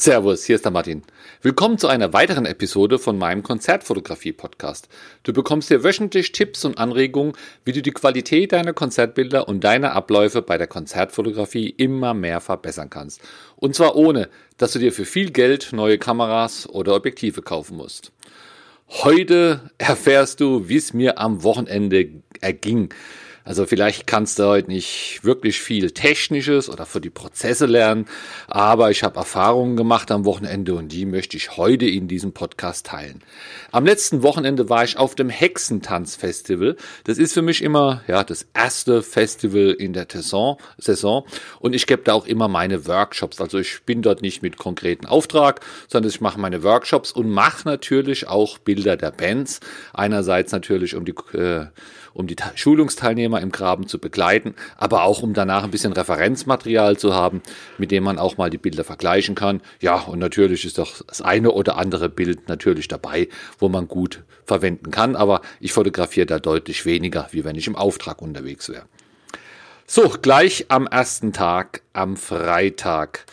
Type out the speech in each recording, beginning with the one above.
Servus, hier ist der Martin. Willkommen zu einer weiteren Episode von meinem Konzertfotografie-Podcast. Du bekommst hier wöchentlich Tipps und Anregungen, wie du die Qualität deiner Konzertbilder und deiner Abläufe bei der Konzertfotografie immer mehr verbessern kannst. Und zwar ohne, dass du dir für viel Geld neue Kameras oder Objektive kaufen musst. Heute erfährst du, wie es mir am Wochenende erging. Also vielleicht kannst du heute nicht wirklich viel Technisches oder für die Prozesse lernen, aber ich habe Erfahrungen gemacht am Wochenende und die möchte ich heute in diesem Podcast teilen. Am letzten Wochenende war ich auf dem Hexentanz-Festival. Das ist für mich immer ja das erste Festival in der Saison, Saison und ich gebe da auch immer meine Workshops. Also ich bin dort nicht mit konkreten Auftrag, sondern ich mache meine Workshops und mache natürlich auch Bilder der Bands. Einerseits natürlich um die äh, um die Schulungsteilnehmer im Graben zu begleiten, aber auch um danach ein bisschen Referenzmaterial zu haben, mit dem man auch mal die Bilder vergleichen kann. Ja, und natürlich ist doch das eine oder andere Bild natürlich dabei, wo man gut verwenden kann, aber ich fotografiere da deutlich weniger, wie wenn ich im Auftrag unterwegs wäre. So, gleich am ersten Tag, am Freitag.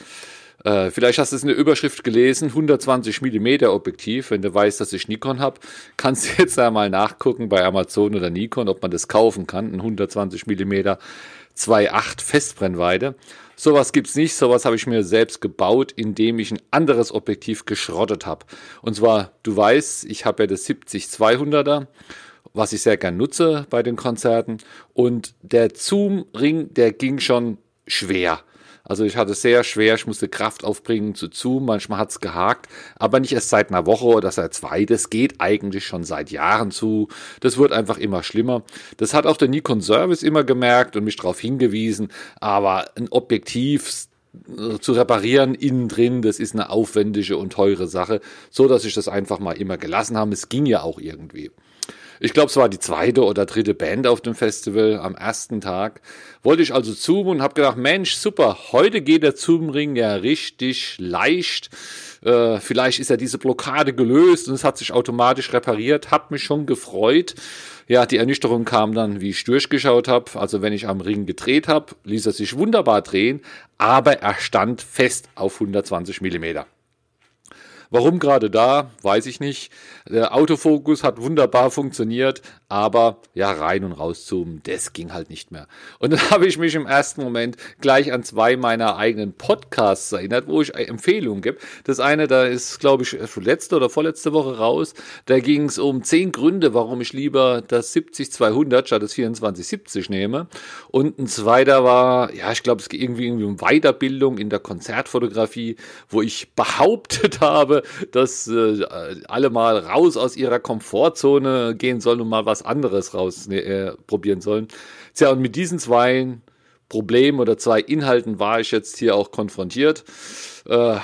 Äh, vielleicht hast du es in der Überschrift gelesen, 120 mm Objektiv. Wenn du weißt, dass ich Nikon habe, kannst du jetzt einmal nachgucken bei Amazon oder Nikon, ob man das kaufen kann. Ein 120 mm 2.8 Festbrennweite. Sowas gibt's nicht, sowas habe ich mir selbst gebaut, indem ich ein anderes Objektiv geschrottet habe. Und zwar, du weißt, ich habe ja das 70-200er, was ich sehr gern nutze bei den Konzerten. Und der Zoom-Ring, der ging schon schwer. Also ich hatte sehr schwer, ich musste Kraft aufbringen zu Zoom, manchmal hat's gehakt, aber nicht erst seit einer Woche oder seit zwei, das geht eigentlich schon seit Jahren zu. Das wird einfach immer schlimmer. Das hat auch der Nikon Service immer gemerkt und mich darauf hingewiesen, aber ein Objektiv zu reparieren innen drin, das ist eine aufwendige und teure Sache, so dass ich das einfach mal immer gelassen habe. Es ging ja auch irgendwie. Ich glaube, es war die zweite oder dritte Band auf dem Festival am ersten Tag. Wollte ich also zoomen und habe gedacht, Mensch, super, heute geht der Zoomring ja richtig leicht. Äh, vielleicht ist ja diese Blockade gelöst und es hat sich automatisch repariert. Hat mich schon gefreut. Ja, die Ernüchterung kam dann, wie ich durchgeschaut habe. Also wenn ich am Ring gedreht habe, ließ er sich wunderbar drehen, aber er stand fest auf 120 Millimeter. Warum gerade da, weiß ich nicht. Der Autofokus hat wunderbar funktioniert, aber ja, rein und raus zoomen, das ging halt nicht mehr. Und dann habe ich mich im ersten Moment gleich an zwei meiner eigenen Podcasts erinnert, wo ich Empfehlungen gebe. Das eine, da ist, glaube ich, letzte oder vorletzte Woche raus. Da ging es um zehn Gründe, warum ich lieber das 70-200 statt das 24-70 nehme. Und ein zweiter war, ja, ich glaube, es geht irgendwie, irgendwie um Weiterbildung in der Konzertfotografie, wo ich behauptet habe, dass äh, alle mal raus aus ihrer Komfortzone gehen sollen und mal was anderes raus ne, äh, probieren sollen. Tja, und mit diesen zwei Problemen oder zwei Inhalten war ich jetzt hier auch konfrontiert. Äh,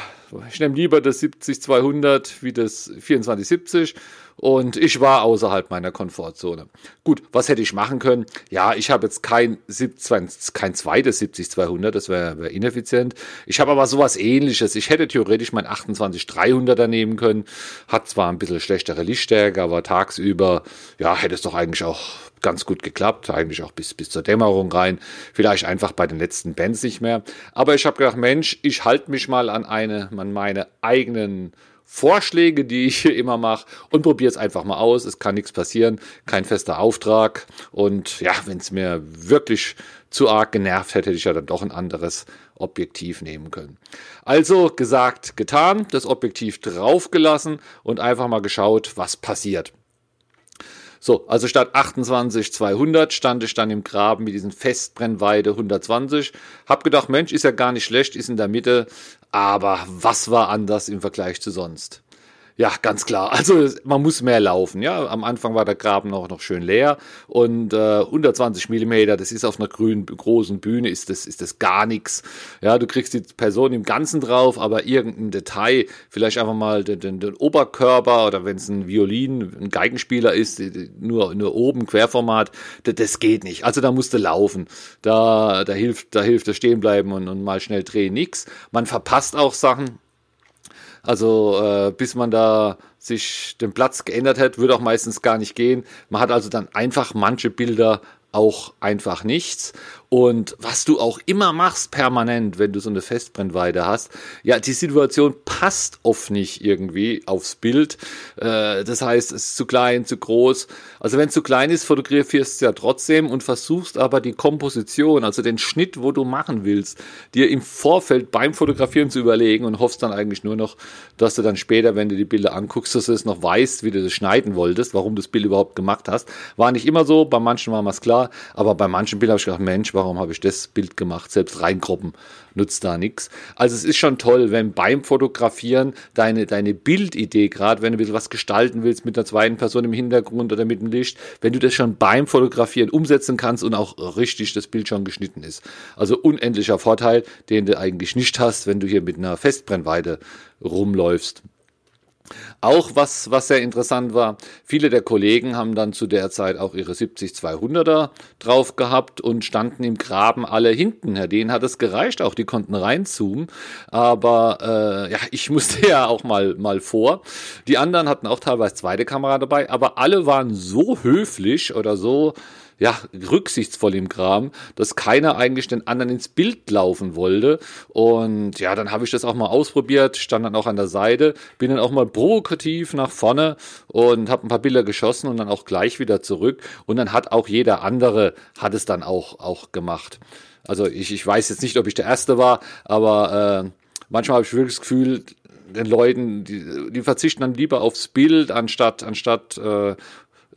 ich nehme lieber das 70-200 wie das 24-70 und ich war außerhalb meiner Komfortzone. Gut, was hätte ich machen können? Ja, ich habe jetzt kein, 70, kein zweites 70-200, das wäre wär ineffizient. Ich habe aber sowas ähnliches. Ich hätte theoretisch mein 28-300er nehmen können. Hat zwar ein bisschen schlechtere Lichtstärke, aber tagsüber, ja, hätte es doch eigentlich auch ganz gut geklappt, eigentlich auch bis, bis zur Dämmerung rein. Vielleicht einfach bei den letzten Bands nicht mehr. Aber ich habe gedacht, Mensch, ich halte mich mal an eine, an meine eigenen Vorschläge, die ich hier immer mache und probiere es einfach mal aus. Es kann nichts passieren, kein fester Auftrag. Und ja, wenn es mir wirklich zu arg genervt hätte, hätte ich ja dann doch ein anderes Objektiv nehmen können. Also gesagt, getan, das Objektiv draufgelassen und einfach mal geschaut, was passiert. So, also statt 28 200 stand ich dann im Graben mit diesen Festbrennweite 120. Hab gedacht, Mensch, ist ja gar nicht schlecht, ist in der Mitte. Aber was war anders im Vergleich zu sonst? Ja, ganz klar. Also man muss mehr laufen. Ja, am Anfang war der Graben auch noch schön leer und äh, 120 Millimeter. Das ist auf einer grünen großen Bühne ist das ist das gar nichts. Ja, du kriegst die Person im Ganzen drauf, aber irgendein Detail, vielleicht einfach mal den, den, den Oberkörper oder wenn es ein Violin, ein Geigenspieler ist, nur nur oben Querformat, das, das geht nicht. Also da musst du laufen. Da da hilft da hilft das Stehenbleiben und, und mal schnell drehen nichts. Man verpasst auch Sachen also äh, bis man da sich den Platz geändert hat, würde auch meistens gar nicht gehen. Man hat also dann einfach manche Bilder auch einfach nichts. Und was du auch immer machst permanent, wenn du so eine Festbrennweite hast, ja, die Situation passt oft nicht irgendwie aufs Bild. Äh, das heißt, es ist zu klein, zu groß. Also wenn es zu klein ist, fotografierst du ja trotzdem und versuchst aber die Komposition, also den Schnitt, wo du machen willst, dir im Vorfeld beim Fotografieren zu überlegen und hoffst dann eigentlich nur noch, dass du dann später, wenn du die Bilder anguckst, dass du es noch weißt, wie du das schneiden wolltest, warum du das Bild überhaupt gemacht hast. War nicht immer so, bei manchen war es klar, aber bei manchen Bildern habe ich gedacht, Mensch, warum warum habe ich das Bild gemacht? Selbst reinkroppen nutzt da nichts. Also es ist schon toll, wenn beim Fotografieren deine, deine Bildidee, gerade wenn du ein bisschen was gestalten willst mit einer zweiten Person im Hintergrund oder mit dem Licht, wenn du das schon beim Fotografieren umsetzen kannst und auch richtig das Bild schon geschnitten ist. Also unendlicher Vorteil, den du eigentlich nicht hast, wenn du hier mit einer Festbrennweite rumläufst. Auch was, was sehr interessant war, viele der Kollegen haben dann zu der Zeit auch ihre 70-200er drauf gehabt und standen im Graben alle hinten. Ja, denen hat es gereicht, auch die konnten reinzoomen. Aber äh, ja, ich musste ja auch mal, mal vor. Die anderen hatten auch teilweise zweite Kamera dabei, aber alle waren so höflich oder so ja, rücksichtsvoll im Kram, dass keiner eigentlich den anderen ins Bild laufen wollte. Und ja, dann habe ich das auch mal ausprobiert, stand dann auch an der Seite, bin dann auch mal provokativ nach vorne und habe ein paar Bilder geschossen und dann auch gleich wieder zurück. Und dann hat auch jeder andere, hat es dann auch, auch gemacht. Also ich, ich weiß jetzt nicht, ob ich der Erste war, aber äh, manchmal habe ich wirklich das Gefühl, den Leuten, die, die verzichten dann lieber aufs Bild, anstatt, anstatt äh,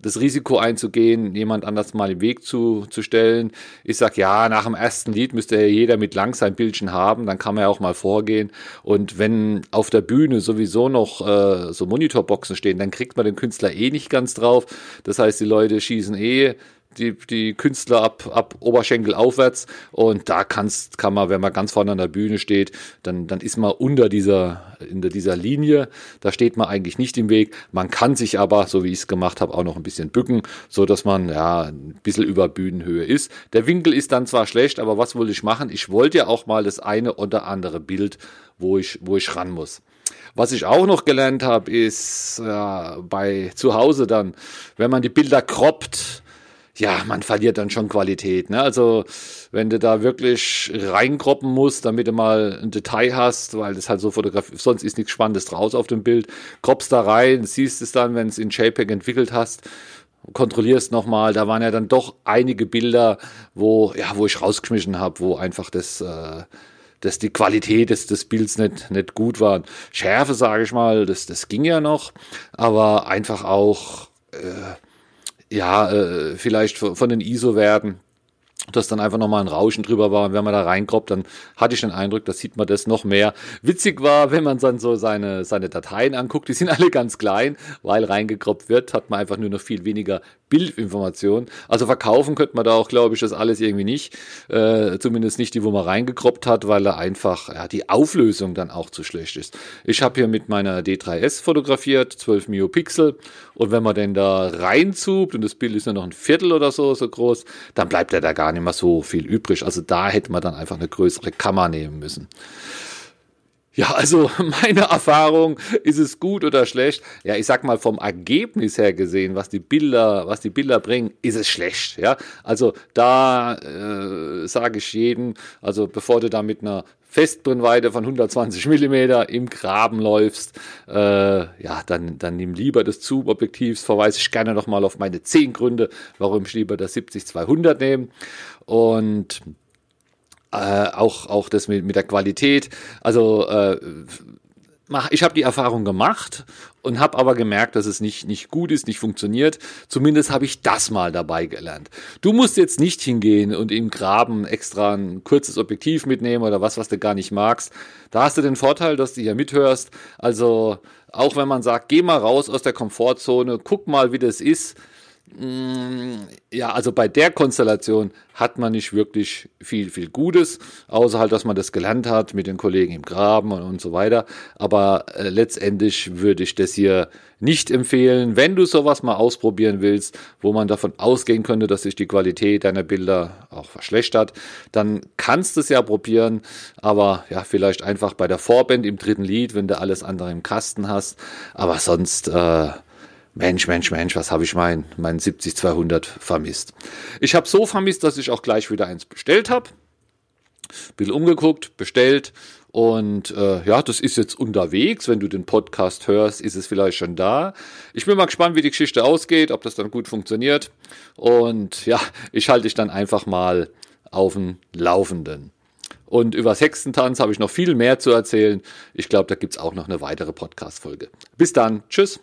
das Risiko einzugehen, jemand anders mal im Weg zu, zu stellen. Ich sag ja, nach dem ersten Lied müsste ja jeder mit lang sein Bildchen haben, dann kann man ja auch mal vorgehen. Und wenn auf der Bühne sowieso noch äh, so Monitorboxen stehen, dann kriegt man den Künstler eh nicht ganz drauf. Das heißt, die Leute schießen eh die, die Künstler ab, ab Oberschenkel aufwärts. Und da kannst, kann man, wenn man ganz vorne an der Bühne steht, dann, dann ist man unter dieser, unter dieser Linie. Da steht man eigentlich nicht im Weg. Man kann sich aber, so wie ich es gemacht habe, auch noch ein bisschen bücken, so dass man ja ein bisschen über Bühnenhöhe ist. Der Winkel ist dann zwar schlecht, aber was wollte ich machen? Ich wollte ja auch mal das eine oder andere Bild, wo ich, wo ich ran muss. Was ich auch noch gelernt habe, ist ja, bei zu Hause dann, wenn man die Bilder kroppt, ja, man verliert dann schon Qualität. Ne? Also wenn du da wirklich reinkroppen musst, damit du mal ein Detail hast, weil das halt so fotografiert, sonst ist nichts Spannendes draus auf dem Bild, kroppst da rein, siehst es dann, wenn es in JPEG entwickelt hast, kontrollierst nochmal, da waren ja dann doch einige Bilder, wo, ja, wo ich rausgeschmissen habe, wo einfach das, äh, dass die Qualität des, des Bilds nicht, nicht gut war. Schärfe, sage ich mal, das, das ging ja noch, aber einfach auch, äh, ja, äh, vielleicht von den ISO-Werten dass dann einfach nochmal ein Rauschen drüber war. Und wenn man da reinkroppt, dann hatte ich den Eindruck, da sieht man das noch mehr. Witzig war, wenn man dann so seine, seine Dateien anguckt, die sind alle ganz klein, weil reingekroppt wird, hat man einfach nur noch viel weniger Bildinformation. Also verkaufen könnte man da auch, glaube ich, das alles irgendwie nicht. Äh, zumindest nicht die, wo man reingekroppt hat, weil da einfach ja, die Auflösung dann auch zu schlecht ist. Ich habe hier mit meiner D3S fotografiert, 12 Miopixel. Und wenn man denn da reinzoomt und das Bild ist nur noch ein Viertel oder so, so groß, dann bleibt ja da gar nicht mehr so viel übrig. Also da hätte man dann einfach eine größere Kammer nehmen müssen. Ja, also meine Erfahrung, ist es gut oder schlecht? Ja, ich sag mal vom Ergebnis her gesehen, was die Bilder, was die Bilder bringen, ist es schlecht. Ja, also da äh, sage ich jedem, also bevor du da mit einer Festbrennweite von 120 Millimeter im Graben läufst, äh, ja, dann, dann nimm lieber das Zoom-Objektivs. Verweise ich gerne nochmal auf meine zehn Gründe, warum ich lieber das 70-200 nehme. Und äh, auch, auch das mit, mit der Qualität. Also äh, ich habe die Erfahrung gemacht und habe aber gemerkt, dass es nicht, nicht gut ist, nicht funktioniert. Zumindest habe ich das mal dabei gelernt. Du musst jetzt nicht hingehen und im Graben extra ein kurzes Objektiv mitnehmen oder was, was du gar nicht magst. Da hast du den Vorteil, dass du hier mithörst. Also auch wenn man sagt, geh mal raus aus der Komfortzone, guck mal, wie das ist Mm, ja, also bei der Konstellation hat man nicht wirklich viel, viel Gutes, außer halt, dass man das gelernt hat mit den Kollegen im Graben und, und so weiter. Aber äh, letztendlich würde ich das hier nicht empfehlen. Wenn du sowas mal ausprobieren willst, wo man davon ausgehen könnte, dass sich die Qualität deiner Bilder auch verschlechtert, dann kannst du es ja probieren. Aber ja, vielleicht einfach bei der Vorband im dritten Lied, wenn du alles andere im Kasten hast. Aber sonst, äh, Mensch, Mensch, Mensch, was habe ich mein, mein 70-200 vermisst. Ich habe so vermisst, dass ich auch gleich wieder eins bestellt habe. Bisschen umgeguckt, bestellt und äh, ja, das ist jetzt unterwegs. Wenn du den Podcast hörst, ist es vielleicht schon da. Ich bin mal gespannt, wie die Geschichte ausgeht, ob das dann gut funktioniert. Und ja, ich halte dich dann einfach mal auf dem Laufenden. Und über Hexentanz habe ich noch viel mehr zu erzählen. Ich glaube, da gibt es auch noch eine weitere Podcast-Folge. Bis dann. Tschüss.